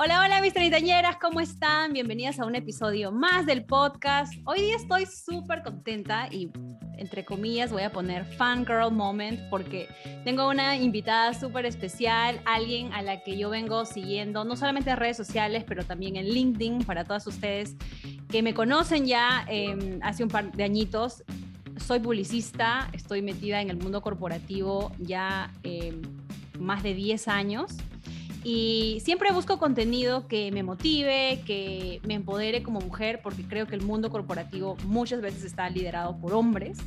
Hola, hola mis treintañeras, ¿cómo están? Bienvenidas a un episodio más del podcast. Hoy día estoy súper contenta y entre comillas voy a poner fangirl moment porque tengo una invitada súper especial, alguien a la que yo vengo siguiendo, no solamente en redes sociales, pero también en LinkedIn para todas ustedes que me conocen ya em, hace un par de añitos. Soy publicista, estoy metida en el mundo corporativo ya em, más de 10 años y siempre busco contenido que me motive, que me empodere como mujer, porque creo que el mundo corporativo muchas veces está liderado por hombres.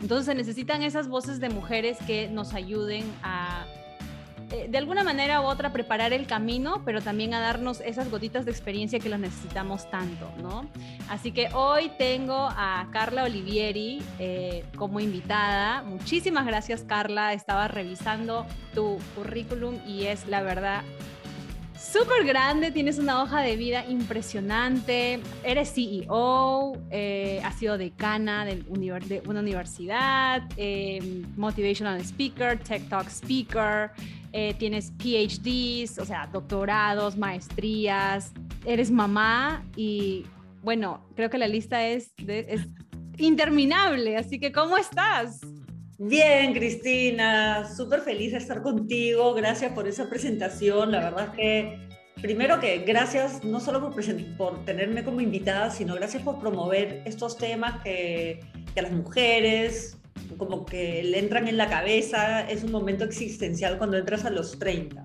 Entonces se necesitan esas voces de mujeres que nos ayuden a eh, de alguna manera u otra preparar el camino, pero también a darnos esas gotitas de experiencia que los necesitamos tanto, ¿no? Así que hoy tengo a Carla Olivieri eh, como invitada. Muchísimas gracias, Carla. Estaba revisando tu currículum y es la verdad súper grande, tienes una hoja de vida impresionante, eres CEO, eh, has sido decana de, una universidad, motivational speaker, tech talk speaker, eh, tienes PhDs, o sea, doctorados, maestrías, eres mamá y bueno, creo que la lista es interminable, así que ¿cómo estás? Bien, Cristina, súper feliz de estar contigo, gracias por esa presentación, la verdad es que primero que gracias no solo por, por tenerme como invitada, sino gracias por promover estos temas que, que a las mujeres, como que le entran en la cabeza, es un momento existencial cuando entras a los 30.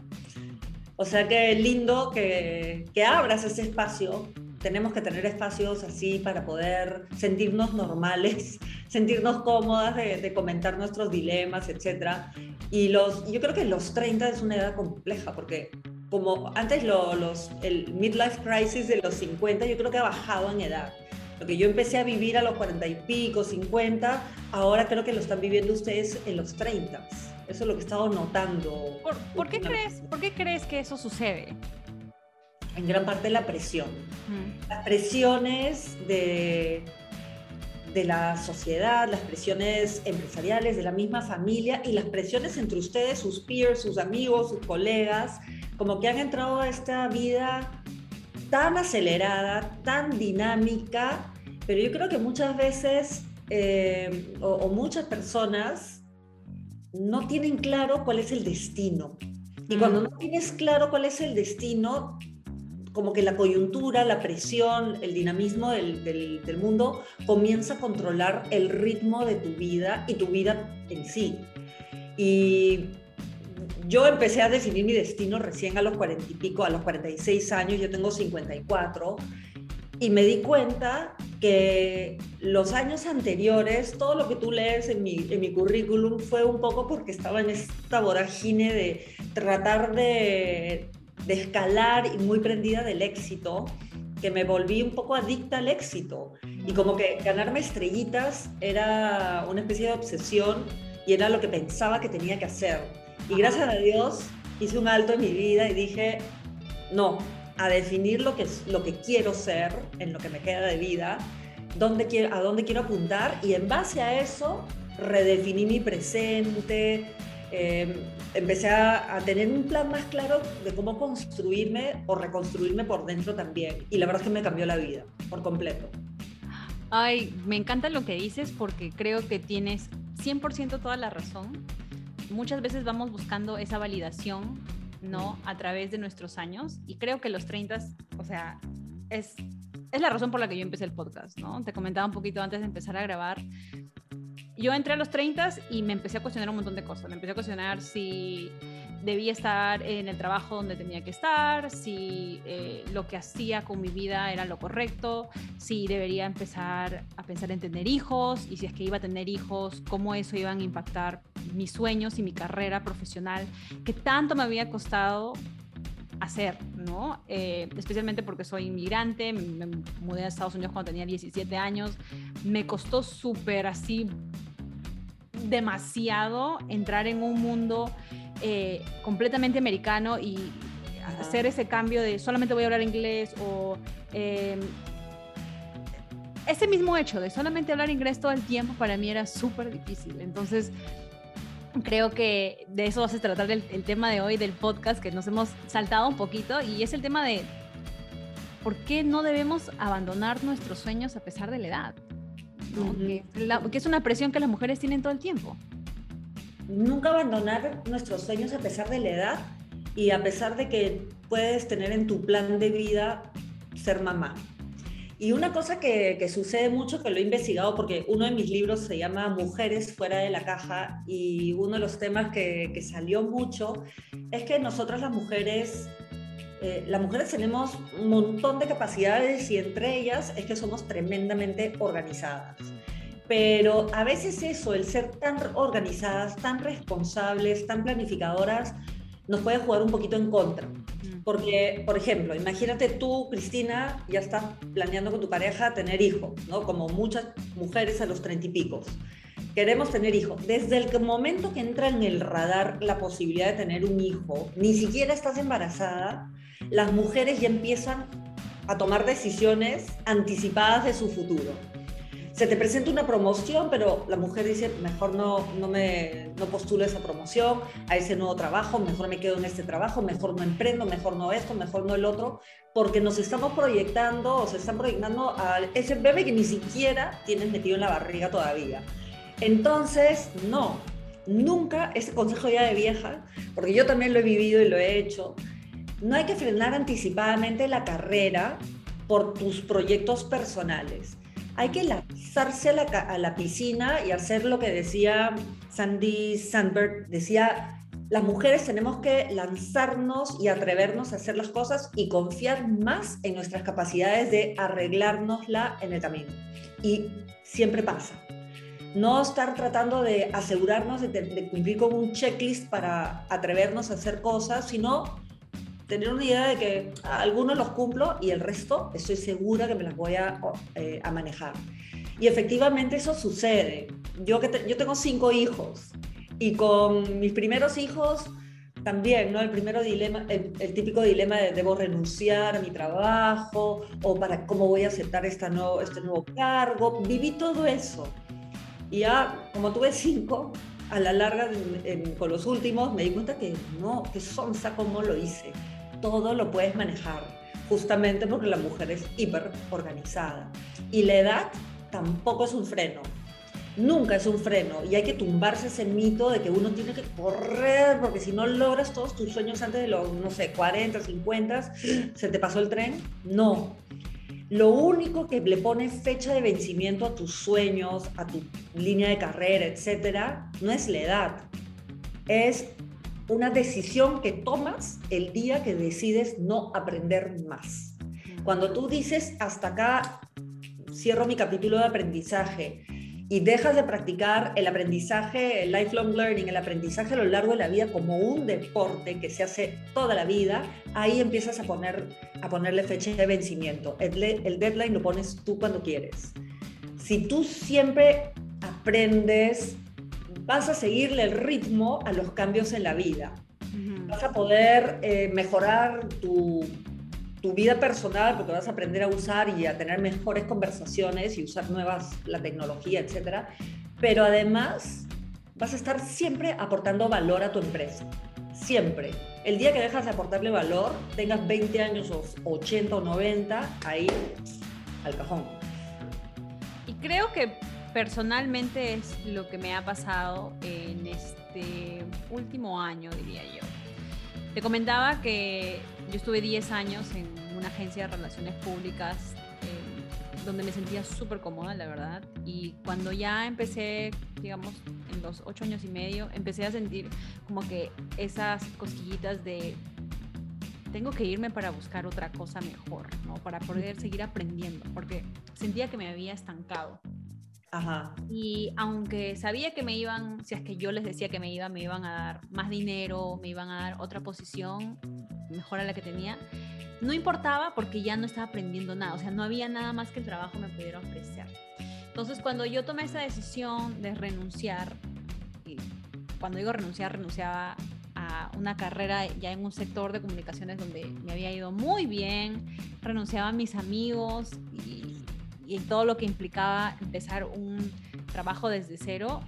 O sea que lindo que, que abras ese espacio. Tenemos que tener espacios así para poder sentirnos normales, sentirnos cómodas de, comentar nuestros dilemas, etc. Y los, yo creo que los 30 es una edad compleja porque como antes los, el midlife crisis de los 50 yo creo que ha bajado en edad lo que yo empecé a vivir a los 40 y pico, 50, ahora creo que lo están viviendo ustedes en los 30. Eso es lo que he estado notando. ¿Por, qué, crees, ¿por qué crees que eso sucede? En gran parte la presión. Las presiones de, de la sociedad, las presiones empresariales, de la misma familia y las presiones entre ustedes, sus peers, sus amigos, sus colegas, como que han entrado a esta vida tan acelerada, tan dinámica, pero yo creo que muchas veces eh, o, muchas personas no tienen claro cuál es el destino. Y cuando no tienes claro cuál es el destino, como que la coyuntura, la presión, el dinamismo del, del, mundo comienza a controlar el ritmo de tu vida y tu vida en sí. Y yo empecé a definir mi destino recién a los cuarenta y pico, a los 46 años, yo tengo 54, y me di cuenta que los años anteriores, todo lo que tú lees en mi, en mi currículum fue un poco porque estaba en esta vorágine de tratar de, de escalar y muy prendida del éxito, que me volví un poco adicta al éxito. Y como que ganarme estrellitas era una especie de obsesión y era lo que pensaba que tenía que hacer. Y gracias a Dios hice un alto en mi vida y dije, no, a definir lo que, lo que quiero ser en lo que me queda de vida, dónde quiero, a dónde quiero apuntar y en base a eso redefiní mi presente, em, empecé a, a, tener un plan más claro de cómo construirme o reconstruirme por dentro también. Y la verdad es que me cambió la vida por completo. Ay, me encanta lo que dices porque creo que tienes 100% toda la razón muchas veces vamos buscando esa validación, ¿no? A través de nuestros años. Y creo que los 30, o sea, es, es la razón por la que yo empecé el podcast, ¿no? Te comentaba un poquito antes de empezar a grabar. Yo entré a los 30 y me empecé a cuestionar un montón de cosas. Me empecé a cuestionar si debía estar en el trabajo donde tenía que estar, si eh, lo que hacía con mi vida era lo correcto, si debería empezar a pensar en tener hijos y si es que iba a tener hijos, cómo eso iba a impactar mis sueños y mi carrera profesional, que tanto me había costado hacer, ¿no? Eh, especialmente porque soy inmigrante, me, mudé a Estados Unidos cuando tenía 17 años, me costó súper así demasiado entrar en un mundo eh, completamente americano y hacer ese cambio de solamente voy a hablar inglés o em, ese mismo hecho de solamente hablar inglés todo el tiempo para mí era súper difícil. Entonces, creo que de eso va a tratar el, tema de hoy del podcast, que nos hemos saltado un poquito, y es el tema de por qué no debemos abandonar nuestros sueños a pesar de la edad. que, que es una presión que las mujeres tienen todo el tiempo. Nunca abandonar nuestros sueños a pesar de la edad y a pesar de que puedes tener en tu plan de vida ser mamá. Y una cosa que, sucede mucho, que lo he investigado, porque uno de mis libros se llama Mujeres fuera de la caja, y uno de los temas que, salió mucho es que nosotras las mujeres, eh, las mujeres tenemos un montón de capacidades y entre ellas es que somos tremendamente organizadas. Pero a veces eso, el ser tan organizadas, tan responsables, tan planificadoras, nos puede jugar un poquito en contra. Porque, por ejemplo, imagínate tú, Cristina, ya estás planeando con tu pareja tener hijos, ¿no? Como muchas mujeres a los treinta y pico. Queremos tener hijos. Desde el momento que entra en el radar la posibilidad de tener un hijo, ni siquiera estás embarazada, las mujeres ya empiezan a tomar decisiones anticipadas de su futuro se te presenta una promoción, pero la mujer dice, mejor no, no me no postulo esa promoción, a ese nuevo trabajo, mejor me quedo en este trabajo, mejor no emprendo, mejor no esto, mejor no el otro, porque nos estamos proyectando o se están proyectando a ese bebé que ni siquiera tienes metido en la barriga todavía. Entonces, no, nunca, este consejo ya de vieja, porque yo también lo he vivido y lo he hecho, no hay que frenar anticipadamente la carrera por tus proyectos personales hay que lanzarse a la, piscina y hacer lo que decía Sandy Sandberg, decía, las mujeres tenemos que lanzarnos y atrevernos a hacer las cosas y confiar más en nuestras capacidades de arreglárnosla en el camino. Y siempre pasa. No estar tratando de asegurarnos de, de cumplir con un checklist para atrevernos a hacer cosas, sino tener una idea de que algunos los cumplo y el resto estoy segura que me las voy a, eh, a manejar. Y efectivamente eso sucede. Yo, que yo tengo cinco hijos y con mis primeros hijos también, ¿no? El, primero dilema, el, típico dilema de debo renunciar a mi trabajo o para cómo voy a aceptar esta nuevo, este nuevo cargo. Viví todo eso. Y ya, como tuve cinco, a la larga, con los últimos, me di cuenta que no, que sonsa cómo lo hice todo lo puedes manejar, justamente porque la mujer es hiper organizada. Y la edad tampoco es un freno, nunca es un freno. Y hay que tumbarse ese mito de que uno tiene que correr, porque si no logras todos tus sueños antes de los, no sé, 40, 50, se te pasó el tren. No. Lo único que le pone fecha de vencimiento a tus sueños, a tu línea de carrera, etcétera, no es la edad, es una decisión que tomas el día que decides no aprender más. Cuando tú dices, hasta acá cierro mi capítulo de aprendizaje y dejas de practicar el aprendizaje, el lifelong learning, el aprendizaje a lo largo de la vida como un deporte que se hace toda la vida, ahí empiezas a, poner, a ponerle fecha de vencimiento. El, el deadline lo pones tú cuando quieres. Si tú siempre aprendes vas a seguirle el ritmo a los cambios en la vida. Vas a poder eh, mejorar tu, tu, vida personal porque vas a aprender a usar y a tener mejores conversaciones y usar nuevas, la tecnología, etc. Pero además vas a estar siempre aportando valor a tu empresa. Siempre. El día que dejas de aportarle valor, tengas 20 años o 80 o 90, ahí al cajón. Y creo que personalmente es lo que me ha pasado en este último año, diría yo. Te comentaba que yo estuve 10 años en una agencia de relaciones públicas eh, donde me sentía súper cómoda, la verdad. Y cuando ya empecé, digamos, en los 8 años y medio, empecé a sentir como que esas cosquillitas de tengo que irme para buscar otra cosa mejor, ¿no? Para poder seguir aprendiendo, porque sentía que me había estancado. Y aunque sabía que me iban, si es que yo les decía que me iban, me iban a dar más dinero, me iban a dar otra posición, mejor a la que tenía, no importaba porque ya no estaba aprendiendo nada, o sea, no había nada más que el trabajo me pudiera ofrecer. Entonces, cuando yo tomé esa decisión de renunciar, y cuando digo renunciar, renunciaba a una carrera ya en un sector de comunicaciones donde me había ido muy bien, renunciaba a mis amigos y, y todo lo que implicaba empezar un trabajo desde cero,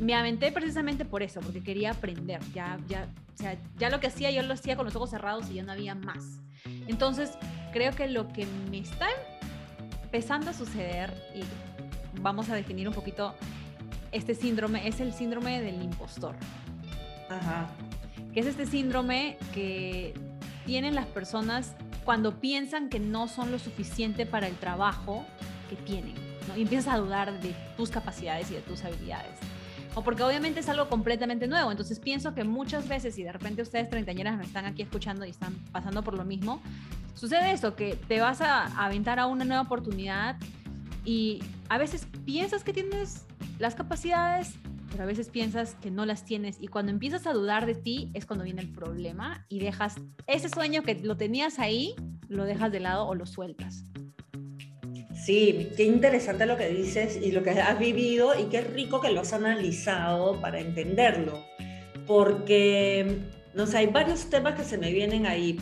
me aventé precisamente por eso, porque quería aprender. Ya, ya, o sea, ya lo que hacía, yo lo hacía con los ojos cerrados y ya no había más. Entonces, creo que lo que me está empezando a suceder, y vamos a definir un poquito este síndrome, es el síndrome del impostor. Ajá. Que es este síndrome que tienen las personas cuando piensan que no son lo suficiente para el trabajo que tienen. ¿No? Y empiezas a dudar de tus capacidades y de tus habilidades o porque obviamente es algo completamente nuevo. Entonces pienso que muchas veces, y de repente ustedes treintañeras me están aquí escuchando y están pasando por lo mismo, sucede eso, que te vas a aventar a una nueva oportunidad y a veces piensas que tienes las capacidades, pero a veces piensas que no las tienes y cuando empiezas a dudar de ti es cuando viene el problema y dejas ese sueño que lo tenías ahí, lo dejas de lado o lo sueltas. Sí, qué interesante lo que dices y lo que has vivido y qué rico que lo has analizado para entenderlo. Porque, no hay varios temas que se me vienen ahí.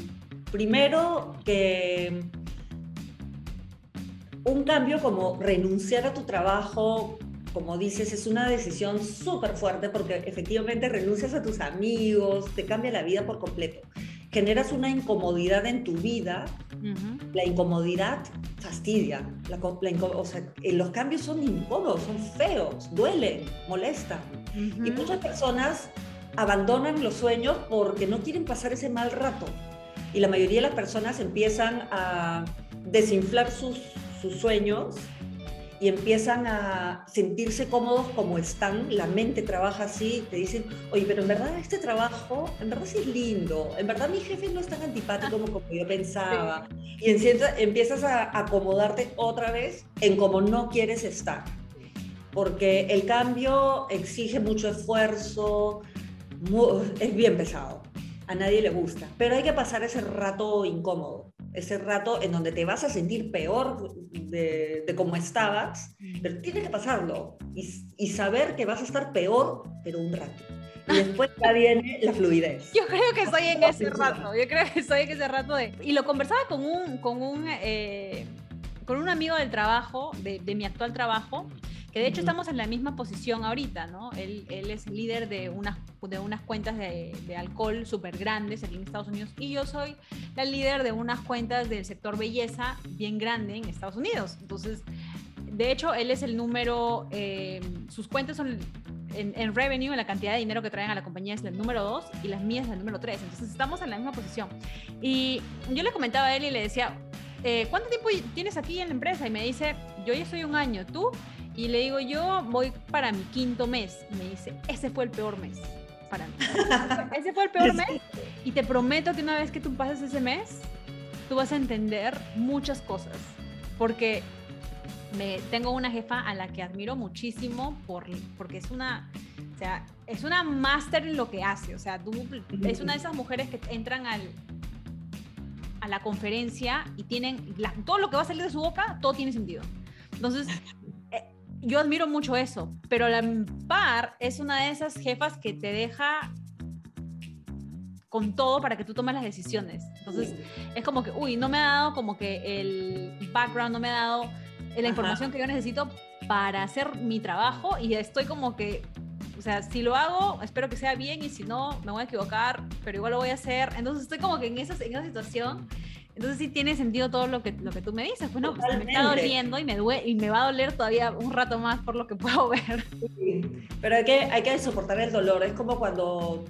Primero, que un cambio como renunciar a tu trabajo, como dices, es una decisión súper fuerte porque efectivamente renuncias a tus amigos, te cambia la vida por completo generas una incomodidad en tu vida, la incomodidad fastidia. o sea, eh, los cambios son incómodos, son feos, duelen, molestan. Y muchas personas abandonan los sueños porque no quieren pasar ese mal rato. Y la mayoría de las personas empiezan a desinflar sus, sus sueños y empiezan a sentirse cómodos como están, la mente trabaja así, te dicen, oye, pero en verdad este trabajo, en verdad sí es lindo, en verdad mi jefe no es tan antipático como, yo pensaba. Y empiezas a acomodarte otra vez en como no quieres estar, porque el cambio exige mucho esfuerzo, es bien pesado, a nadie le gusta, pero hay que pasar ese rato incómodo ese rato en donde te vas a sentir peor de, cómo estabas, pero tienes que pasarlo y, saber que vas a estar peor, pero un rato. Y después ya viene la fluidez. Yo creo que estoy en ese rato, yo creo que estoy en ese rato de... Y lo conversaba con un, con un, eh, con un amigo del trabajo, de, de mi actual trabajo, que de hecho estamos en la misma posición ahorita, ¿no? Él, él es líder de unas, de unas cuentas de, de alcohol súper grandes aquí en Estados Unidos y yo soy la líder de unas cuentas del sector belleza bien grande en Estados Unidos. Entonces, de hecho, él es el número, eh, sus cuentas son en, en, revenue, en la cantidad de dinero que traen a la compañía es el número 2 y las mías es el número 3. Entonces estamos en la misma posición. Y yo le comentaba a él y le decía, eh, ¿cuánto tiempo tienes aquí en la empresa? Y me dice, yo ya soy un año, ¿tú? Y le digo, yo voy para mi quinto mes. Y me dice, ese fue el peor mes para mí. ese fue el peor mes. Y te prometo que una vez que tú pases ese mes, tú vas a entender muchas cosas. Porque me, tengo una jefa a la que admiro muchísimo por, porque es una, o sea, es una máster en lo que hace. O sea, tú, es una de esas mujeres que entran al, a la conferencia y tienen todo lo que va a salir de su boca, todo tiene sentido. Entonces, yo admiro mucho eso, pero la par es una de esas jefas que te deja con todo para que tú tomes las decisiones. Entonces, es como que, uy, no me ha dado como que el background, no me ha dado la información que yo necesito para hacer mi trabajo y estoy como que, o sea, si lo hago, espero que sea bien y si no, me voy a equivocar, pero igual lo voy a hacer. Entonces, estoy como que en esa, en esa situación entonces sí tiene sentido todo lo que, lo que tú me dices. Bueno, pues me está doliendo y me, y me va a doler todavía un rato más por lo que puedo ver. pero hay que, hay que soportar el dolor. Es como cuando,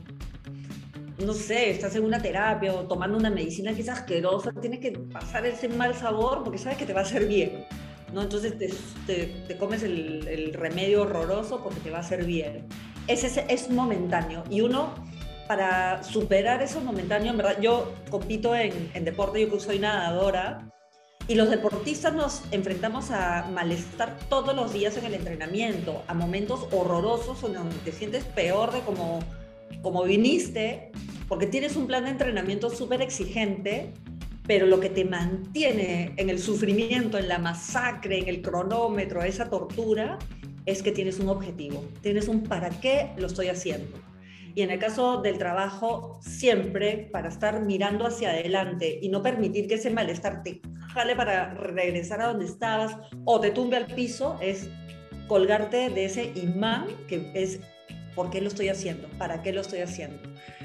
no sé, estás en una terapia o tomando una medicina que es asquerosa, tienes que pasar ese mal sabor porque sabes que te va a hacer bien. ¿no? Entonces te, te, comes el, el, remedio horroroso porque te va a hacer bien. Ese es, es momentáneo y uno para superar esos momentáneos, en verdad, yo compito en, en deporte, yo soy nadadora, y los deportistas nos enfrentamos a malestar todos los días en el entrenamiento, a momentos horrorosos donde te sientes peor de como, como viniste, porque tienes un plan de entrenamiento súper exigente, pero lo que te mantiene en el sufrimiento, en la masacre, en el cronómetro, esa tortura, es que tienes un objetivo, tienes un para qué lo estoy haciendo. Y en el caso del trabajo, siempre para estar mirando hacia adelante y no permitir que ese malestar te jale para regresar a donde estabas o te tumbe al piso, es colgarte de ese imán que es ¿por qué lo estoy haciendo? ¿Para qué lo estoy haciendo?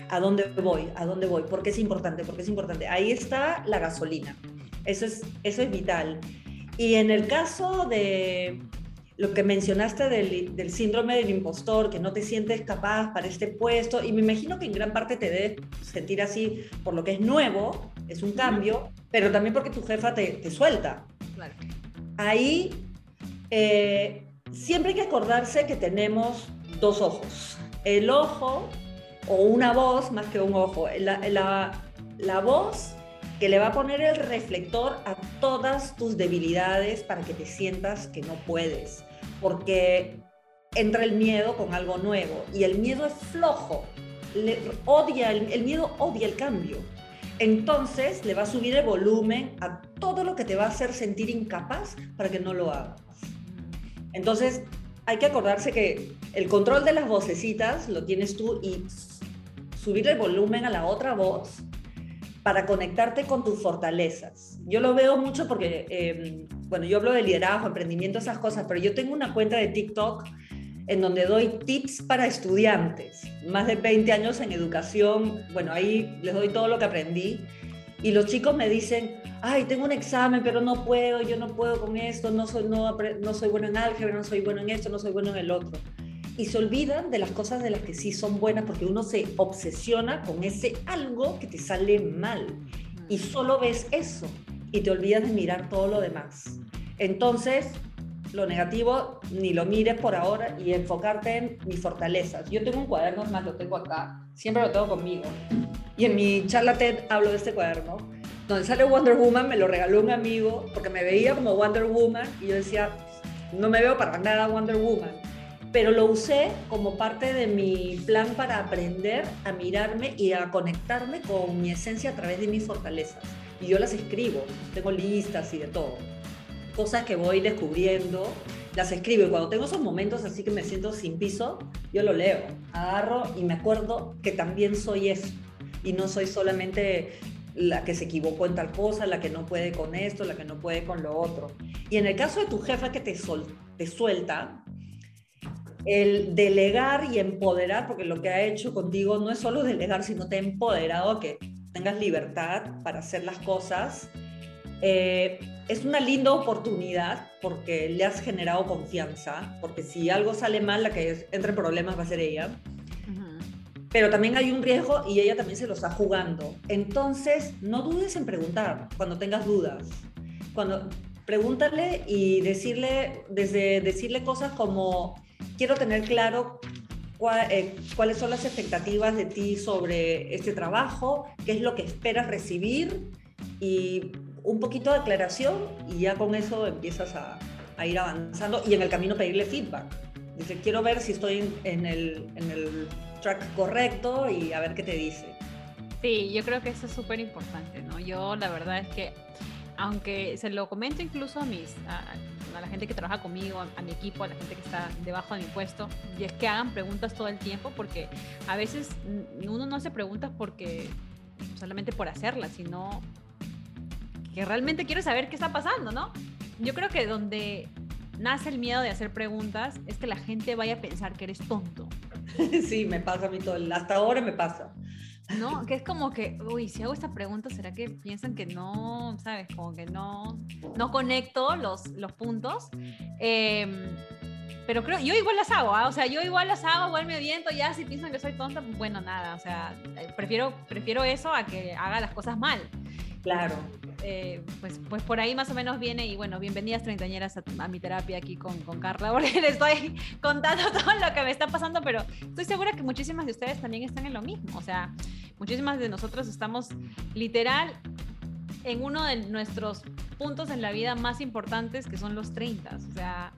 ¿A dónde voy? ¿A dónde voy? ¿Por qué es importante? ¿Por qué es importante? Ahí está la gasolina. Eso es, eso es vital. Y en el caso de, lo que mencionaste del, síndrome del impostor, que no te sientes capaz para este puesto, y me imagino que en gran parte te debes sentir así por lo que es nuevo, es un cambio, pero también porque tu jefa te, suelta. Ahí eh, siempre hay que acordarse que tenemos dos ojos. El ojo o una voz más que un ojo. La, la voz que le va a poner el reflector a todas tus debilidades para que te sientas que no puedes porque entra el miedo con algo nuevo y el miedo es flojo, le odia, el, miedo odia el cambio. Entonces le va a subir el volumen a todo lo que te va a hacer sentir incapaz para que no lo hagas. Entonces hay que acordarse que el control de las vocecitas lo tienes tú y subir el volumen a la otra voz para conectarte con tus fortalezas. Yo lo veo mucho porque em, bueno, yo hablo de liderazgo, emprendimiento, esas cosas, pero yo tengo una cuenta de TikTok en donde doy tips para estudiantes, más de 20 años en educación, bueno, ahí les doy todo lo que aprendí y los chicos me dicen, ay, tengo un examen, pero no puedo, yo no puedo con esto, no soy, no, no soy bueno en álgebra, no soy bueno en esto, no soy bueno en el otro. Y se olvidan de las cosas de las que sí son buenas porque uno se obsesiona con ese algo que te sale mal y solo ves eso y te olvidas de mirar todo lo demás. Entonces, lo negativo ni lo mires por ahora y enfocarte en mis fortalezas. Yo tengo un cuaderno, más lo tengo acá, siempre lo tengo conmigo. Y en mi charla TED hablo de este cuaderno, donde sale Wonder Woman, me lo regaló un amigo porque me veía como Wonder Woman y yo decía, no me veo para nada Wonder Woman. Pero lo usé como parte de mi plan para aprender a mirarme y a conectarme con mi esencia a través de mis fortalezas y yo las escribo, tengo listas y de todo. Cosas que voy descubriendo, las escribo y cuando tengo esos momentos así que me siento sin piso, yo lo leo, agarro y me acuerdo que también soy eso y no soy solamente la que se equivocó en tal cosa, la que no puede con esto, la que no puede con lo otro. Y en el caso de tu jefa que te, sol, te suelta, el delegar y empoderar, porque lo que ha hecho contigo no es solo delegar, sino te ha empoderado que tengas libertad para hacer las cosas. Eh, es una linda oportunidad porque le has generado confianza, porque si algo sale mal, la que entre problemas va a ser ella. Pero también hay un riesgo y ella también se lo está jugando. Entonces, no dudes en preguntar cuando tengas dudas. Cuando pregúntale y decirle, desde decirle cosas como, quiero tener claro cuáles son las expectativas de ti sobre este trabajo, qué es lo que esperas recibir y un poquito de aclaración y ya con eso empiezas a, ir avanzando y en el camino pedirle feedback. Dice, quiero ver si estoy en, el, en el track correcto y a ver qué te dice. Sí, yo creo que eso es súper importante, ¿no? Yo la verdad es que, aunque se lo comento incluso a mis, a la gente que trabaja conmigo, a, mi equipo, a la gente que está debajo de mi puesto, y es que hagan preguntas todo el tiempo, porque a veces uno no hace preguntas porque solamente por hacerlas, sino que realmente quiere saber qué está pasando, ¿no? Yo creo que donde nace el miedo de hacer preguntas es que la gente vaya a pensar que eres tonto. Sí, me pasa a mí todo, hasta ahora me pasa. ¿No? Que es como que, uy, si hago esta pregunta, ¿será que piensan que no, sabes? Como que no, no conecto los, los puntos. Em, pero creo, yo igual las hago, ¿ah? o sea, yo igual las hago, igual me aviento, ya si piensan que soy tonta, bueno, nada, o sea, prefiero, prefiero eso a que haga las cosas mal. Claro. Eh, pues, pues por ahí más o menos viene y bueno, bienvenidas treintañeras a, a, mi terapia aquí con, con Carla, porque les estoy contando todo lo que me está pasando, pero estoy segura que muchísimas de ustedes también están en lo mismo, o sea, muchísimas de nosotros estamos literal en uno de nuestros puntos en la vida más importantes que son los 30, o sea,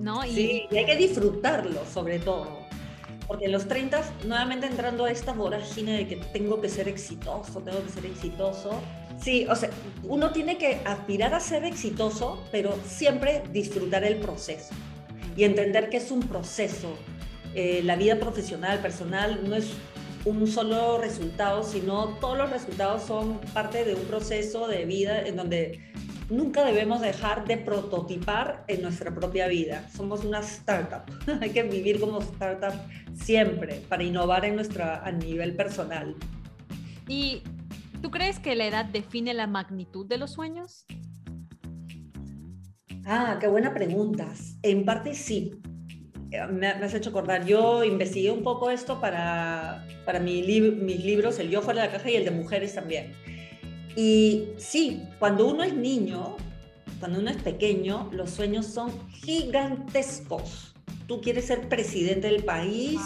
¿no? Y, sí, y hay que disfrutarlo sobre todo porque en los 30 nuevamente entrando a esta vorágine de que tengo que ser exitoso, tengo que ser exitoso. Sí, o sea, uno tiene que aspirar a ser exitoso, pero siempre disfrutar el proceso y entender que es un proceso. Eh, la vida profesional, personal, no es un solo resultado, sino todos los resultados son parte de un proceso de vida en donde nunca debemos dejar de prototipar en nuestra propia vida. Somos una startup. Hay que vivir como startup siempre para innovar en nuestra, a nivel personal. ¿Y tú crees que la edad define la magnitud de los sueños? Ah, qué buena pregunta. En parte sí. Me, has hecho acordar. Yo investigué un poco esto para, para mi mis libros, el Yo fuera de la caja y el de mujeres también. Y sí, cuando uno es niño, cuando uno es pequeño, los sueños son gigantescos. Tú quieres ser presidente del país,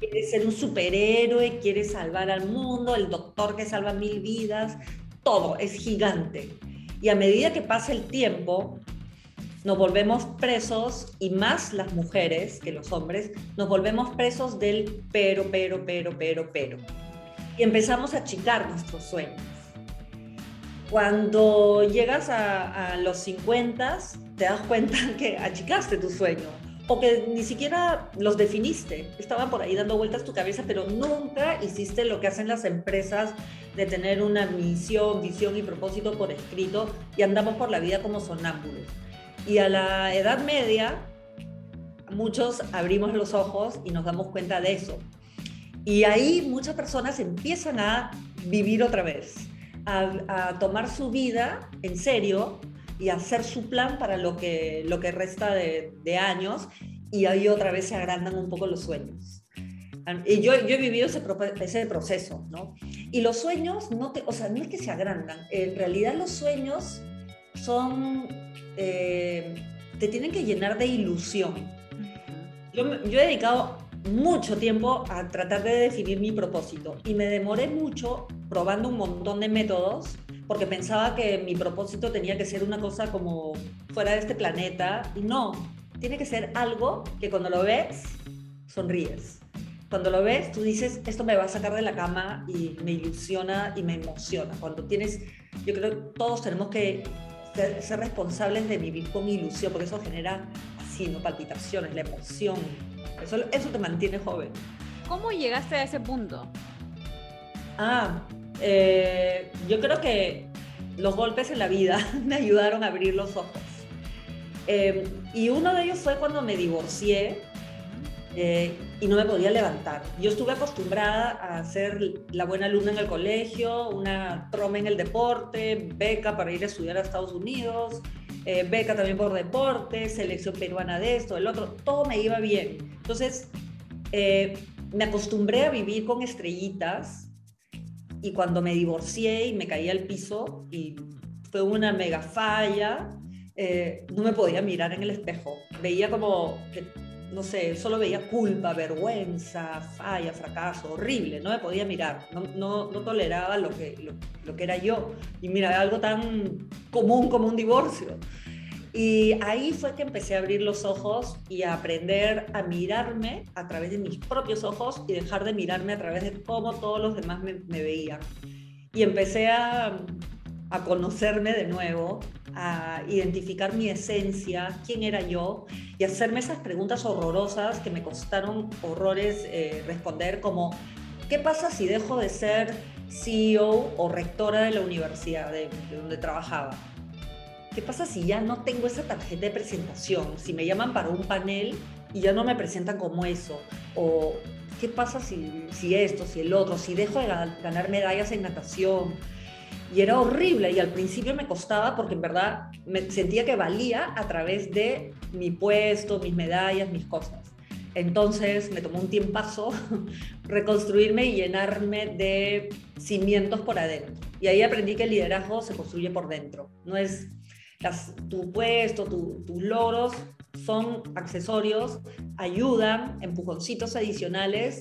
quieres ser un superhéroe, quieres salvar al mundo, el doctor que salva mil vidas, todo es gigante. Y a medida que pasa el tiempo, nos volvemos presos, y más las mujeres que los hombres, nos volvemos presos del pero, pero, pero, pero, pero. Y empezamos a achicar nuestros sueños. Cuando llegas a, los 50, te das cuenta que achicaste tu sueño o que ni siquiera los definiste. Estaban por ahí dando vueltas tu cabeza, pero nunca hiciste lo que hacen las empresas de tener una misión, visión y propósito por escrito y andamos por la vida como sonámbulos. Y a la edad media, muchos abrimos los ojos y nos damos cuenta de eso. Y ahí muchas personas empiezan a vivir otra vez a, tomar su vida en serio y hacer su plan para lo que, lo que resta de, años y ahí otra vez se agrandan un poco los sueños. Y yo, yo he vivido ese, ese proceso, ¿no? Y los sueños, no te, o sea, no es que se agrandan, en realidad los sueños son, eh, te tienen que llenar de ilusión. Yo, yo he dedicado mucho tiempo a tratar de definir mi propósito y me demoré mucho probando un montón de métodos porque pensaba que mi propósito tenía que ser una cosa como fuera de este planeta y no, tiene que ser algo que cuando lo ves sonríes. Cuando lo ves, tú dices, esto me va a sacar de la cama y me ilusiona y me emociona. Cuando tienes, yo creo que todos tenemos que ser, ser responsables de vivir con ilusión, porque eso genera así, ¿no? Palpitaciones, la emoción, eso, te mantiene joven. ¿Cómo llegaste a ese punto? Ah, eh, yo creo que los golpes en la vida me ayudaron a abrir los ojos. Em, y uno de ellos fue cuando me divorcié eh, y no me podía levantar. Yo estuve acostumbrada a ser la buena alumna en el colegio, una troma en el deporte, beca para ir a estudiar a Estados Unidos, eh, beca también por deporte, selección peruana de esto, el otro, todo me iba bien. Entonces, eh, me acostumbré a vivir con estrellitas y cuando me divorcié y me caí al piso y fue una mega falla, eh, no me podía mirar en el espejo. Veía como que no sé, solo veía culpa, vergüenza, falla, fracaso, horrible, no me podía mirar, no, no, no toleraba lo que, lo, que era yo. Y mira, algo tan común como un divorcio. Y ahí fue que empecé a abrir los ojos y a aprender a mirarme a través de mis propios ojos y dejar de mirarme a través de cómo todos los demás me, me veían. Y empecé a, a conocerme de nuevo, a identificar mi esencia, quién era yo y hacerme esas preguntas horrorosas que me costaron horrores eh, responder como, ¿qué pasa si dejo de ser CEO o rectora de la universidad de, donde trabajaba? ¿Qué pasa si ya no tengo esa tarjeta de presentación? Si me llaman para un panel y ya no me presentan como eso. O ¿qué pasa si, si esto, si el otro? Si dejo de ganar medallas en natación y era horrible y al principio me costaba porque en verdad me sentía que valía a través de mi puesto, mis medallas, mis cosas. Entonces me tomó un tiempazo reconstruirme y llenarme de cimientos por adentro. Y ahí aprendí que el liderazgo se construye por dentro. No es tu puesto, tus logros son accesorios, ayudan, empujoncitos adicionales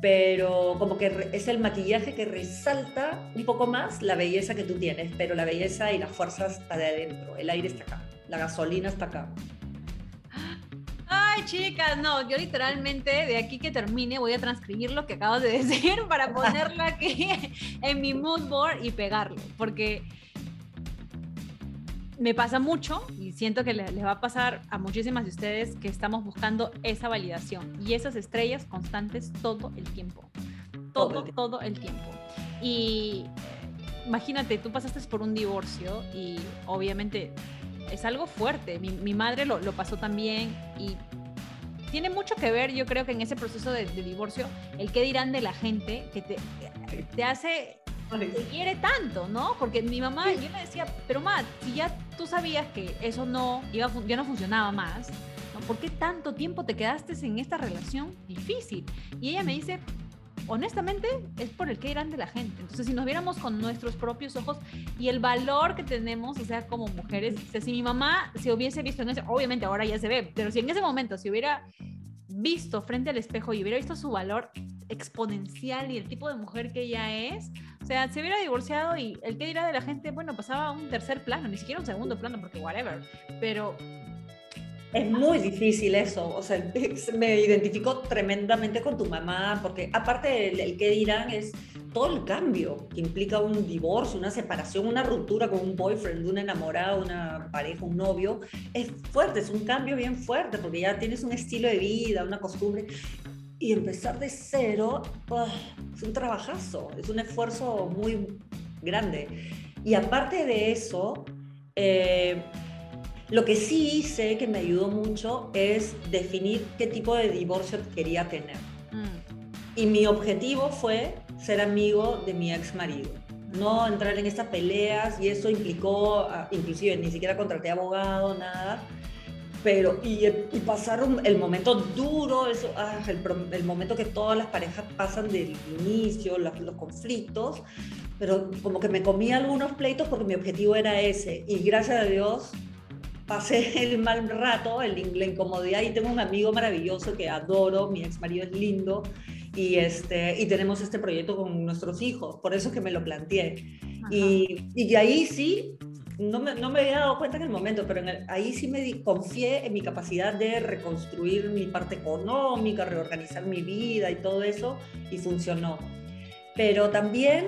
pero como que es el maquillaje que resalta un poco más la belleza que tú tienes, pero la belleza y la fuerza está de adentro, el aire está acá, la gasolina está acá. Ay, chicas, no, yo literalmente de aquí que termine voy a transcribir lo que acabas de decir para ponerlo aquí en mi mood board y pegarlo, porque me pasa mucho y siento que les va a pasar a muchísimas de ustedes que estamos buscando esa validación y esas estrellas constantes todo el tiempo. Todo, todo el tiempo. Y imagínate, tú pasaste por un divorcio y obviamente es algo fuerte. Mi, madre lo, pasó también y tiene mucho que ver, yo creo que en ese proceso de, divorcio, el qué dirán de la gente que te, te hace te quiere tanto, ¿no? Porque mi mamá, yo le decía, pero ma, si ya tú sabías que eso no iba, ya no funcionaba más, ¿no? ¿por qué tanto tiempo te quedaste en esta relación difícil? Y ella me dice, honestamente, es por el que irán de la gente. Entonces, si nos viéramos con nuestros propios ojos y el valor que tenemos, o sea, como mujeres, si mi mamá se hubiese visto en ese, obviamente ahora ya se ve, pero si en ese momento se hubiera visto frente al espejo y hubiera visto su valor exponencial y el tipo de mujer que ella es, o sea, se hubiera divorciado y el que dirá de la gente, bueno, pasaba a un tercer plano, ni siquiera un segundo plano, porque whatever, pero... Es muy difícil eso, o sea, me identifico tremendamente con tu mamá, porque aparte del el que dirán es todo el cambio que implica un divorcio, una separación, una ruptura con un boyfriend, un enamorado, una pareja, un novio, es fuerte, es un cambio bien fuerte, porque ya tienes un estilo de vida, una costumbre, y empezar de cero es un trabajazo, es un esfuerzo muy grande. Y aparte de eso, eh, lo que sí hice que me ayudó mucho es definir qué tipo de divorcio quería tener. Mm. Y mi objetivo fue ser amigo de mi ex marido. No entrar en estas peleas y eso implicó, ah, inclusive ni siquiera contraté abogado, nada pero y, y pasaron el momento duro, eso, ah, el, momento que todas las parejas pasan del inicio, los, los, conflictos, pero como que me comí algunos pleitos porque mi objetivo era ese y gracias a Dios pasé el mal rato, el, la incomodidad y tengo un amigo maravilloso que adoro, mi ex marido es lindo y, este, y tenemos este proyecto con nuestros hijos, por eso es que me lo planteé. Y, y ahí sí no me, no me, había dado cuenta en el momento, pero ahí sí me confié en mi capacidad de reconstruir mi parte económica, reorganizar mi vida y todo eso, y funcionó. Pero también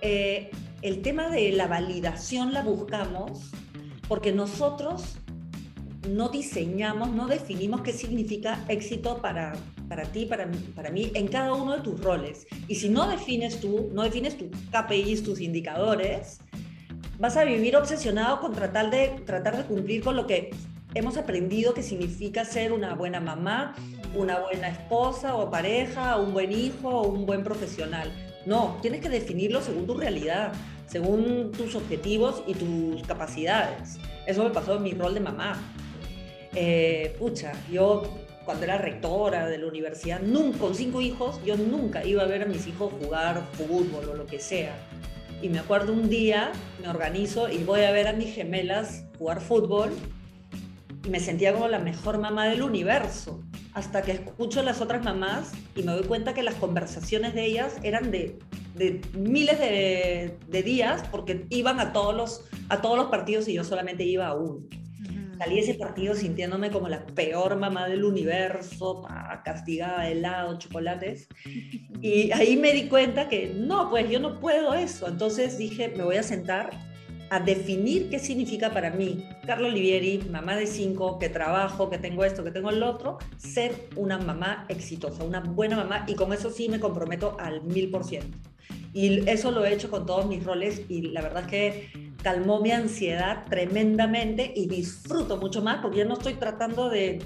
eh, el tema de la validación la buscamos porque nosotros no diseñamos, no definimos qué significa éxito para, para ti, para, para mí, en cada uno de tus roles. Y si no defines tú, no defines tus KPIs, tus indicadores, vas a vivir obsesionado con tratar de, tratar de cumplir con lo que hemos aprendido que significa ser una buena mamá, una buena esposa o pareja, un buen hijo o un buen profesional. No, tienes que definirlo según tu realidad, según tus objetivos y tus capacidades. Eso me pasó en mi rol de mamá. Eh, pucha, yo cuando era rectora de la universidad, nunca, con cinco hijos, yo nunca iba a ver a mis hijos jugar fútbol o lo que sea y me acuerdo un día, me organizo y voy a ver a mis gemelas jugar fútbol y me sentía como la mejor mamá del universo. Hasta que escucho a las otras mamás y me doy cuenta que las conversaciones de ellas eran de, de miles de, de, días porque iban a todos, los, a todos los partidos y yo solamente iba a uno. Salí ese partido sintiéndome como la peor mamá del universo, castigada de helado, chocolates. Y ahí me di cuenta que no, pues yo no puedo eso. Entonces dije, me voy a sentar a definir qué significa para mí, Carlos Olivieri, mamá de cinco, que trabajo, que tengo esto, que tengo el otro, ser una mamá exitosa, una buena mamá, y con eso sí me comprometo al mil por ciento. Y eso lo he hecho con todos mis roles y la verdad es que calmó mi ansiedad tremendamente y disfruto mucho más porque ya no estoy tratando de,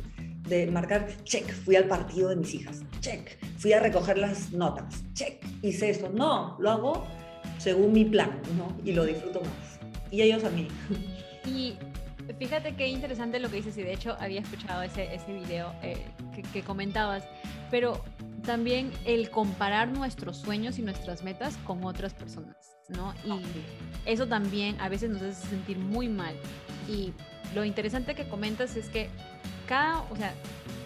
de marcar, check, fui al partido de mis hijas, check, fui a recoger las notas, check, hice eso. No, lo hago según mi plan, ¿no? Y lo disfruto más. Y ellos a mí. Y fíjate qué interesante lo que dices y de hecho había escuchado ese, ese video eh, que, que comentabas, pero también el comparar nuestros sueños y nuestras metas con otras personas, ¿no? Y eso también a veces nos hace sentir muy mal. Y lo interesante que comentas es que cada, o sea,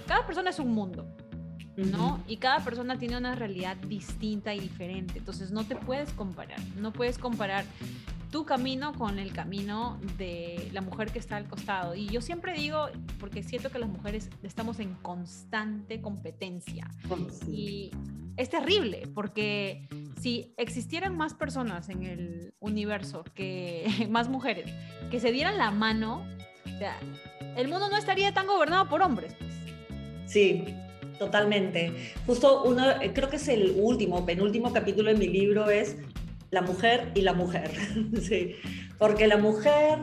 cada persona es un mundo, ¿no? Y cada persona tiene una realidad distinta y diferente. Entonces no te puedes comparar, no puedes comparar tu camino con el camino de la mujer que está al costado. Y yo siempre digo, porque siento que las mujeres estamos en constante competencia. Y es terrible, porque si existieran más personas en el universo, que más mujeres, que se dieran la mano, el mundo no estaría tan gobernado por hombres. Pues. Sí, totalmente. Justo uno, creo que es el último, penúltimo capítulo de mi libro, es la mujer y la mujer. sí. Porque la mujer,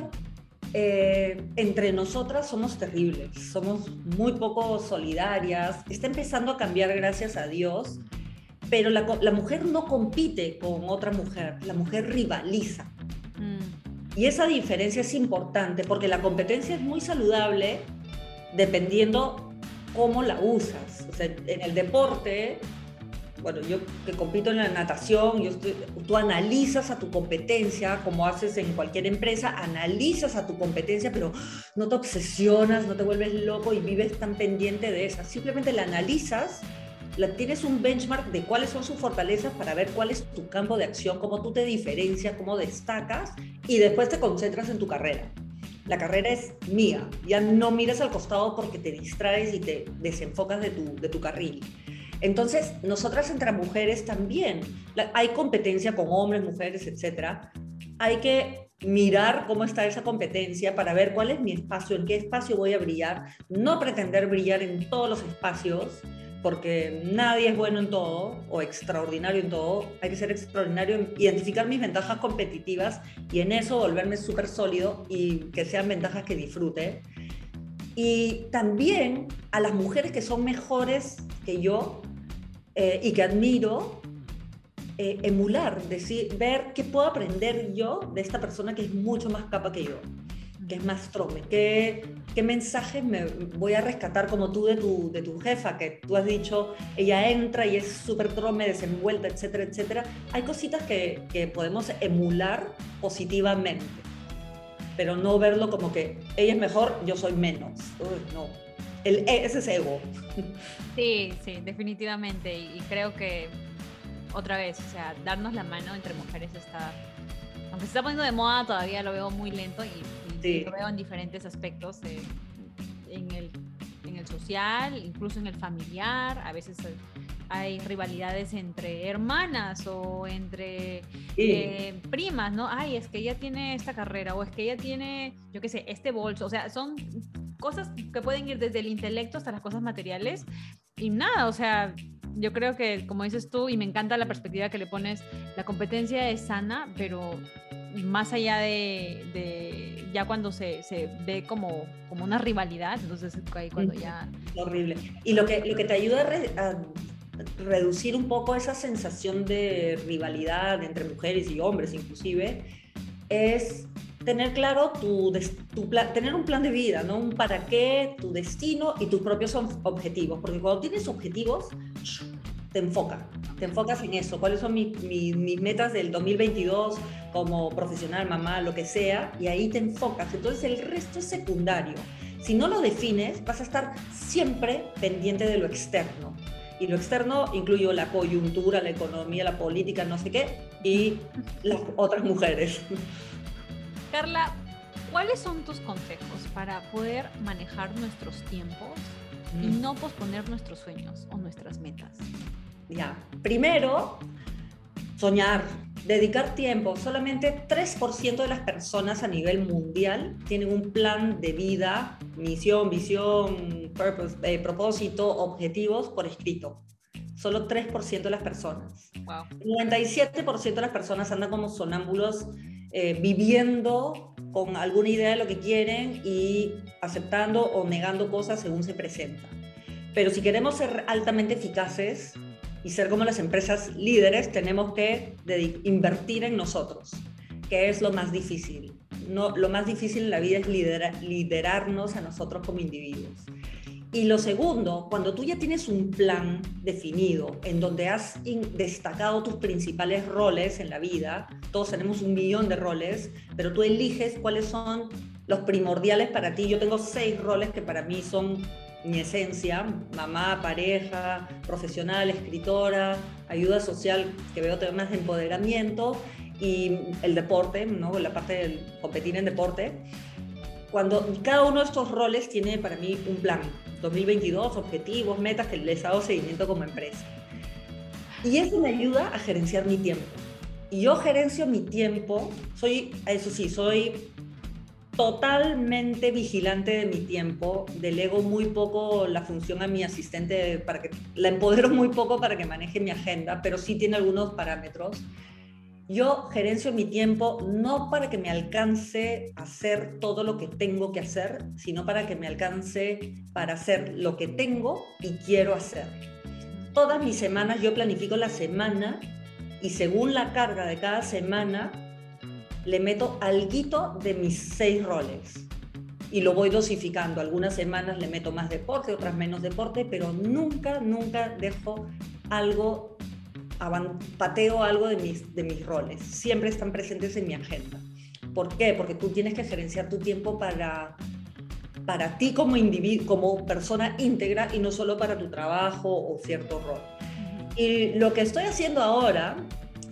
eh, entre nosotras somos terribles, somos muy poco solidarias, está empezando a cambiar gracias a Dios, pero la, la mujer no compite con otra mujer, la mujer rivaliza. Mm. Y esa diferencia es importante porque la competencia es muy saludable dependiendo cómo la usas. O sea, en el deporte bueno, yo que compito en la natación, yo tú analizas a tu competencia, como haces en cualquier empresa, analizas a tu competencia, pero no te obsesionas, no te vuelves loco y vives tan pendiente de esa. Simplemente la analizas, la, tienes un benchmark de cuáles son sus fortalezas para ver cuál es tu campo de acción, cómo tú te diferencias, cómo destacas y después te concentras en tu carrera. La carrera es mía, ya no miras al costado porque te distraes y te desenfocas de tu, de tu carril. Entonces, nosotras entre mujeres también, hay competencia con hombres, mujeres, etcétera. Hay que mirar cómo está esa competencia para ver cuál es mi espacio, en qué espacio voy a brillar, no pretender brillar en todos los espacios, porque nadie es bueno en todo o extraordinario en todo. Hay que ser extraordinario en identificar mis ventajas competitivas y en eso volverme súper sólido y que sean ventajas que disfrute. Y también a las mujeres que son mejores que yo, eh, y que admiro, eh, emular, decir, ver qué puedo aprender yo de esta persona que es mucho más capa que yo, que es más trome, qué, qué mensajes me voy a rescatar como tú de tu, de tu jefa, que tú has dicho, ella entra y es súper trome, desenvuelta, etcétera, etcétera. Hay cositas que, que podemos emular positivamente, pero no verlo como que ella es mejor, yo soy menos. no, el, ese es ego. Sí, sí, definitivamente. Y, creo que otra vez, o sea, darnos la mano entre mujeres está, aunque se está poniendo de moda, todavía lo veo muy lento y, lo veo en diferentes aspectos, en, el, en el social, incluso en el familiar, a veces hay rivalidades entre hermanas o entre eh, primas, ¿no? Ay, es que ella tiene esta carrera o es que ella tiene, yo qué sé, este bolso, o sea, son cosas que pueden ir desde el intelecto hasta las cosas materiales. Y nada, o sea, yo creo que, como dices tú, y me encanta la perspectiva que le pones, la competencia es sana, pero más allá de, ya cuando se, se, ve como, como una rivalidad, entonces ahí cuando ya... Horrible. Y lo que, lo que te ayuda a, reducir un poco esa sensación de rivalidad entre mujeres y hombres inclusive, es tener claro tu, tu tener un plan de vida, ¿no? Un para qué, tu destino y tus propios objetivos. Porque cuando tienes objetivos, te enfoca, te enfocas en eso. ¿Cuáles son mis, mis, metas del 2022 como profesional, mamá, lo que sea? Y ahí te enfocas. Entonces el resto es secundario. Si no lo defines, vas a estar siempre pendiente de lo externo. Y lo externo incluye la coyuntura, la economía, la política, no sé qué, y las otras mujeres. Carla, ¿cuáles son tus consejos para poder manejar nuestros tiempos y mm. no posponer nuestros sueños o nuestras metas? Ya, primero, soñar, dedicar tiempo. Solamente 3% de las personas a nivel mundial tienen un plan de vida, misión, visión, purpose, eh, propósito, objetivos por escrito. Solo 3% de las personas. Wow. El 97% de las personas andan como sonámbulos eh, viviendo con alguna idea de lo que quieren y aceptando o negando cosas según se presenta. Pero si queremos ser altamente eficaces y ser como las empresas líderes, tenemos que invertir en nosotros, que es lo más difícil. No, lo más difícil en la vida es liderarnos a nosotros como individuos. Y lo segundo, cuando tú ya tienes un plan definido en donde has destacado tus principales roles en la vida, todos tenemos un millón de roles, pero tú eliges cuáles son los primordiales para ti. Yo tengo seis roles que para mí son mi esencia, mamá, pareja, profesional, escritora, ayuda social, que veo temas de empoderamiento, y el deporte, ¿no? la parte del competir en deporte, cuando cada uno de estos roles tiene para mí un plan, 2022, objetivos, metas que les hago seguimiento como empresa. Y eso me ayuda a gerenciar mi tiempo. Y yo gerencio mi tiempo, soy, eso sí, soy totalmente vigilante de mi tiempo, delego muy poco la función a mi asistente, para que, la empodero muy poco para que maneje mi agenda, pero sí tiene algunos parámetros. Yo gerencio mi tiempo no para que me alcance a hacer todo lo que tengo que hacer, sino para que me alcance para hacer lo que tengo y quiero hacer. Todas mis semanas yo planifico la semana y según la carga de cada semana le meto algo de mis seis roles y lo voy dosificando. Algunas semanas le meto más deporte, otras menos deporte, pero nunca, nunca dejo algo, pateo algo de mis, de mis roles. Siempre están presentes en mi agenda. ¿Por qué? Porque tú tienes que gerenciar tu tiempo para, para ti como individuo, como persona íntegra y no solo para tu trabajo o cierto rol. Y lo que estoy haciendo ahora,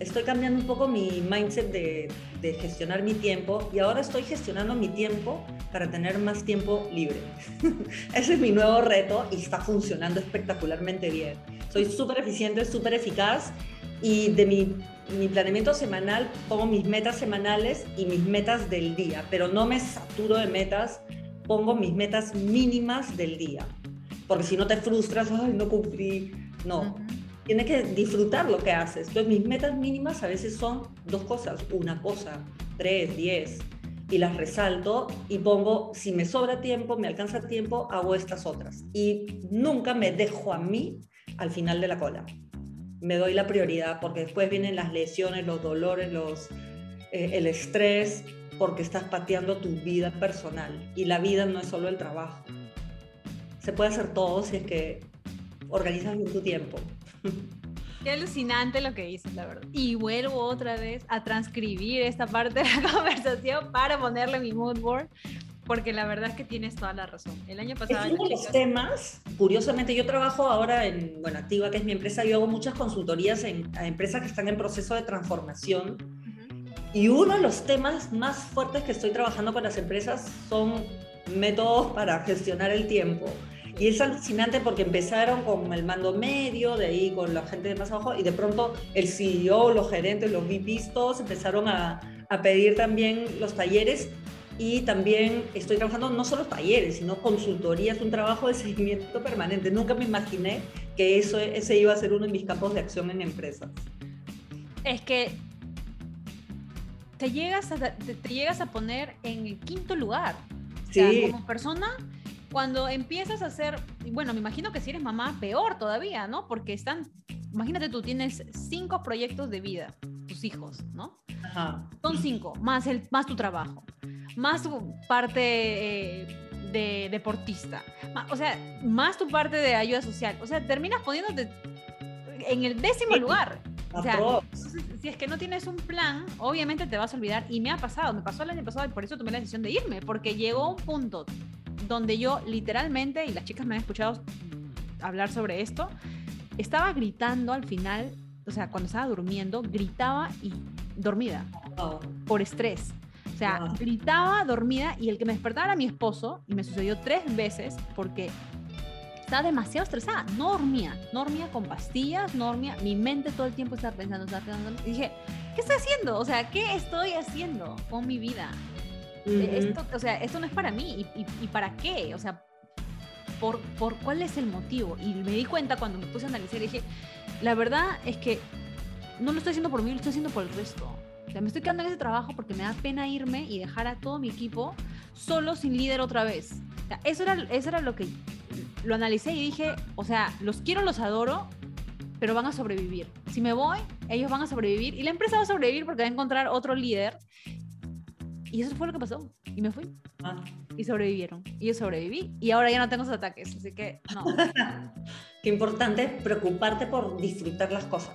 estoy cambiando un poco mi mindset de de gestionar mi tiempo y ahora estoy gestionando mi tiempo para tener más tiempo libre. Ese es mi nuevo reto y está funcionando espectacularmente bien. Soy súper eficiente, súper eficaz y de mi, mi planeamiento semanal pongo mis metas semanales y mis metas del día, pero no me saturo de metas, pongo mis metas mínimas del día. Porque si no te frustras, ay, no cumplí. No, tienes que disfrutar lo que haces. Entonces, mis metas mínimas a veces son dos cosas, una cosa, tres, diez, y las resalto y pongo, si me sobra tiempo, me alcanza tiempo, hago estas otras. Y nunca me dejo a mí al final de la cola. Me doy la prioridad porque después vienen las lesiones, los dolores, los, eh, el estrés, porque estás pateando tu vida personal. Y la vida no es solo el trabajo. Se puede hacer todo si es que organizas bien tu tiempo. Qué alucinante lo que dices, la verdad. Y vuelvo otra vez a transcribir esta parte de la conversación para ponerle mi mood board, porque la verdad es que tienes toda la razón. El año pasado... Es uno de los temas, curiosamente, yo trabajo ahora en, bueno, Activa, que es mi empresa, yo hago muchas consultorías en, a empresas que están en proceso de transformación. Y uno de los temas más fuertes que estoy trabajando con las empresas son métodos para gestionar el tiempo. Y es alucinante porque empezaron con el mando medio, de ahí con la gente de más abajo, y de pronto el CEO, los gerentes, los VPs, todos empezaron a, a pedir también los talleres y también estoy trabajando no solo talleres, sino consultorías, un trabajo de seguimiento permanente. Nunca me imaginé que eso, ese iba a ser uno de mis campos de acción en empresas. Es que te llegas a, te, llegas a poner en el quinto lugar. O sea, como persona cuando empiezas a hacer, bueno, me imagino que si eres mamá, peor todavía, ¿no? Porque están, imagínate tú tienes cinco proyectos de vida, tus hijos, ¿no? Ajá. Son cinco, más, el, más tu trabajo, más tu parte eh, de deportista, o sea, más tu parte de ayuda social, o sea, terminas poniéndote en el décimo lugar. O sea, si es que no tienes un plan, obviamente te vas a olvidar. Y me ha pasado, me pasó el año pasado y por eso tomé la decisión de irme, porque llegó un punto donde yo literalmente, y las chicas me han escuchado hablar sobre esto, estaba gritando al final, o sea, cuando estaba durmiendo, gritaba y dormida por estrés. O sea, gritaba dormida y el que me despertaba era mi esposo y me sucedió tres veces porque estaba demasiado estresada, no dormía, no dormía con pastillas, no dormía, mi mente todo el tiempo estaba pensando, estaba pensando, y dije, ¿qué estoy haciendo? O sea, ¿qué estoy haciendo con mi vida? Esto, o sea, esto no es para mí. ¿Y, para qué? O sea, ¿por, ¿por cuál es el motivo? Y me di cuenta cuando me puse a analizar y dije, la verdad es que no lo estoy haciendo por mí, lo estoy haciendo por el resto. O sea, me estoy quedando en ese trabajo porque me da pena irme y dejar a todo mi equipo solo sin líder otra vez. O sea, eso era, eso era lo que lo analicé y dije, o sea, los quiero, los adoro, pero van a sobrevivir. Si me voy, ellos van a sobrevivir y la empresa va a sobrevivir porque va a encontrar otro líder y eso fue lo que pasó. Y me fui. Ah. Y sobrevivieron. Y yo sobreviví. Y ahora ya no tengo esos ataques. Así que no. Qué importante preocuparte por disfrutar las cosas.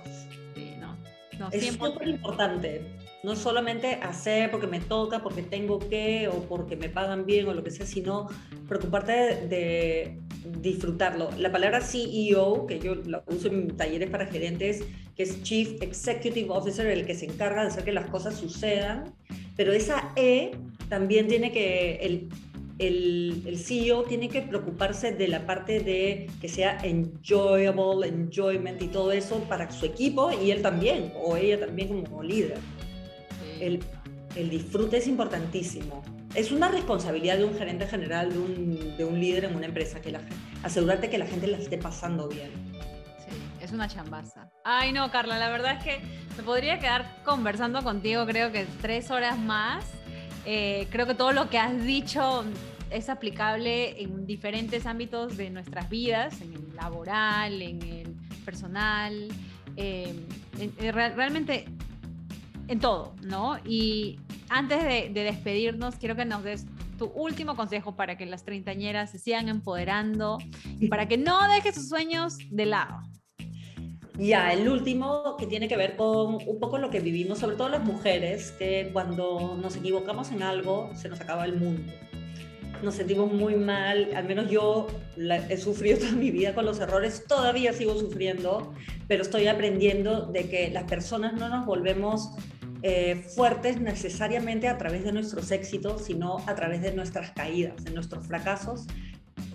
Sí, no. no es súper importante. No solamente hacer porque me toca, porque tengo que, o porque me pagan bien, o lo que sea, sino preocuparte de, disfrutarlo. La palabra CEO, que yo la uso en talleres para gerentes, que es Chief Executive Officer, el que se encarga de hacer que las cosas sucedan, pero esa E también tiene que, el, el, el, CEO tiene que preocuparse de la parte de que sea enjoyable, enjoyment y todo eso para su equipo y él también, o ella también como líder. El, el disfrute es importantísimo es una responsabilidad de un gerente general, de un, de un líder en una empresa, que la, asegurarte que la gente la esté pasando bien. Sí, es una chambaza. Ay, no, Carla, la verdad es que me podría quedar conversando contigo, creo que tres horas más. Eh, creo que todo lo que has dicho es aplicable en diferentes ámbitos de nuestras vidas, en el laboral, en el personal, eh, realmente en todo, ¿no? Y antes de, despedirnos, quiero que nos des tu último consejo para que las treintañeras se sigan empoderando y para que no dejes sus sueños de lado. Ya, el último que tiene que ver con un poco lo que vivimos, sobre todo las mujeres, que cuando nos equivocamos en algo se nos acaba el mundo. Nos sentimos muy mal, al menos yo he sufrido toda mi vida con los errores, todavía sigo sufriendo, pero estoy aprendiendo de que las personas no nos volvemos eh, fuertes necesariamente a través de nuestros éxitos, sino a través de nuestras caídas, de nuestros fracasos,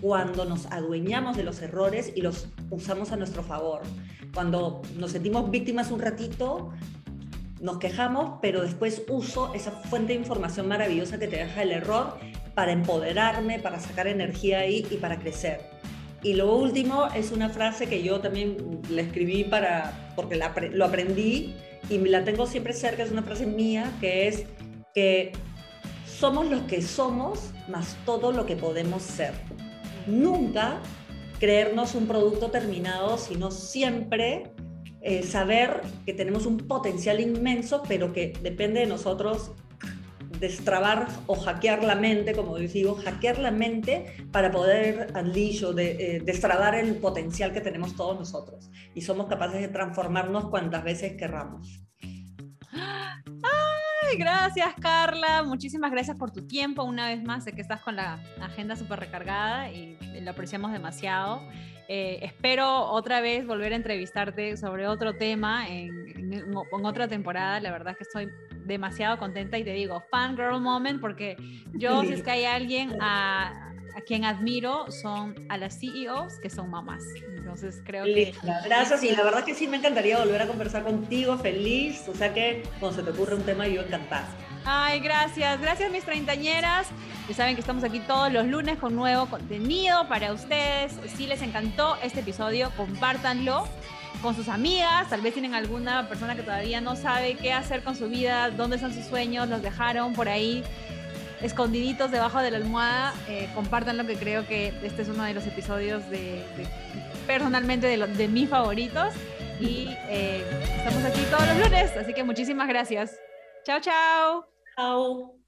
cuando nos adueñamos de los errores y los usamos a nuestro favor. Cuando nos sentimos víctimas un ratito, nos quejamos, pero después uso esa fuente de información maravillosa que te deja el error para empoderarme, para sacar energía ahí y para crecer. Y lo último es una frase que yo también le escribí para, porque lo aprendí y la tengo siempre cerca, es una frase mía, que es que somos los que somos más todo lo que podemos ser. Nunca creernos un producto terminado, sino siempre eh, saber que tenemos un potencial inmenso, pero que depende de nosotros destrabar o hackear la mente, como digo, hackear la mente para poder unleash o de, eh, destrabar el potencial que tenemos todos nosotros. Y somos capaces de transformarnos cuantas veces querramos. Ay, gracias Carla, muchísimas gracias por tu tiempo una vez más, sé que estás con la agenda súper recargada y lo apreciamos demasiado. Eh, espero otra vez volver a entrevistarte sobre otro tema en, en, otra temporada. La verdad es que estoy demasiado contenta y te digo, fangirl moment, porque yo, si es que hay alguien a, a quien admiro, son a las CEOs que son mamás. Entonces creo que... Gracias y la verdad que sí me encantaría volver a conversar contigo, feliz. O sea que cuando se te ocurre un tema yo encantada. Ay, gracias. Gracias mis treintañeras. Ya saben que estamos aquí todos los lunes con nuevo contenido para ustedes. Si les encantó este episodio, compártanlo con sus amigas, tal vez tienen alguna persona que todavía no sabe qué hacer con su vida, dónde están sus sueños, los dejaron por ahí escondiditos debajo de la almohada. Eh, compartan lo que creo que este es uno de los episodios de, personalmente de, de, mis favoritos. Y eh, estamos aquí todos los lunes, así que muchísimas gracias. Chao, chao. Chao.